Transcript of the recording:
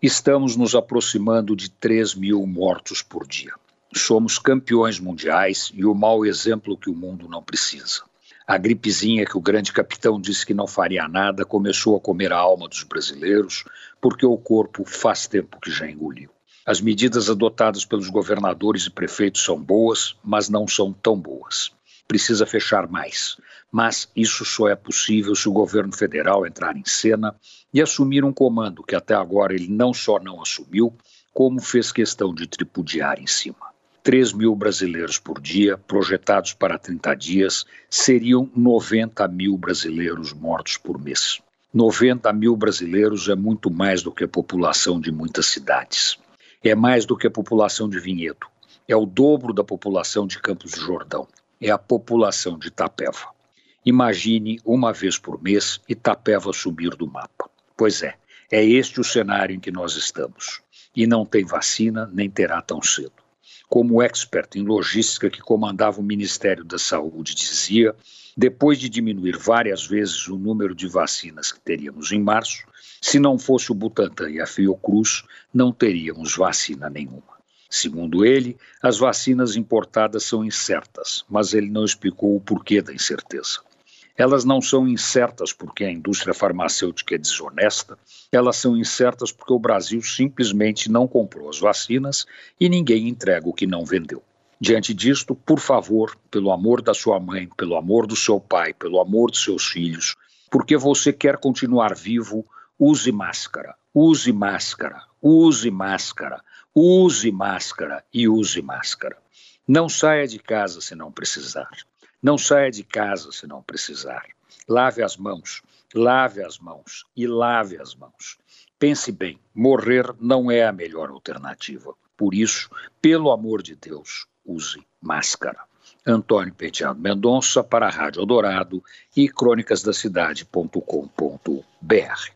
Estamos nos aproximando de 3 mil mortos por dia. Somos campeões mundiais e o mau exemplo que o mundo não precisa. A gripezinha que o grande capitão disse que não faria nada começou a comer a alma dos brasileiros, porque o corpo faz tempo que já engoliu. As medidas adotadas pelos governadores e prefeitos são boas, mas não são tão boas. Precisa fechar mais. Mas isso só é possível se o governo federal entrar em cena e assumir um comando que até agora ele não só não assumiu, como fez questão de tripudiar em cima. 3 mil brasileiros por dia, projetados para 30 dias, seriam 90 mil brasileiros mortos por mês. 90 mil brasileiros é muito mais do que a população de muitas cidades. É mais do que a população de Vinhedo. É o dobro da população de Campos do Jordão. É a população de Itapeva. Imagine uma vez por mês Itapeva subir do mapa. Pois é, é este o cenário em que nós estamos. E não tem vacina, nem terá tão cedo como expert em logística que comandava o Ministério da Saúde, dizia, depois de diminuir várias vezes o número de vacinas que teríamos em março, se não fosse o Butantan e a Fiocruz, não teríamos vacina nenhuma. Segundo ele, as vacinas importadas são incertas, mas ele não explicou o porquê da incerteza. Elas não são incertas porque a indústria farmacêutica é desonesta, elas são incertas porque o Brasil simplesmente não comprou as vacinas e ninguém entrega o que não vendeu. Diante disto, por favor, pelo amor da sua mãe, pelo amor do seu pai, pelo amor dos seus filhos, porque você quer continuar vivo, use máscara, use máscara, use máscara, use máscara e use máscara. Não saia de casa se não precisar. Não saia de casa se não precisar. Lave as mãos, lave as mãos e lave as mãos. Pense bem, morrer não é a melhor alternativa. Por isso, pelo amor de Deus, use máscara. Antônio Penteado Mendonça para a Rádio Eldorado e crônicasdacidade.com.br.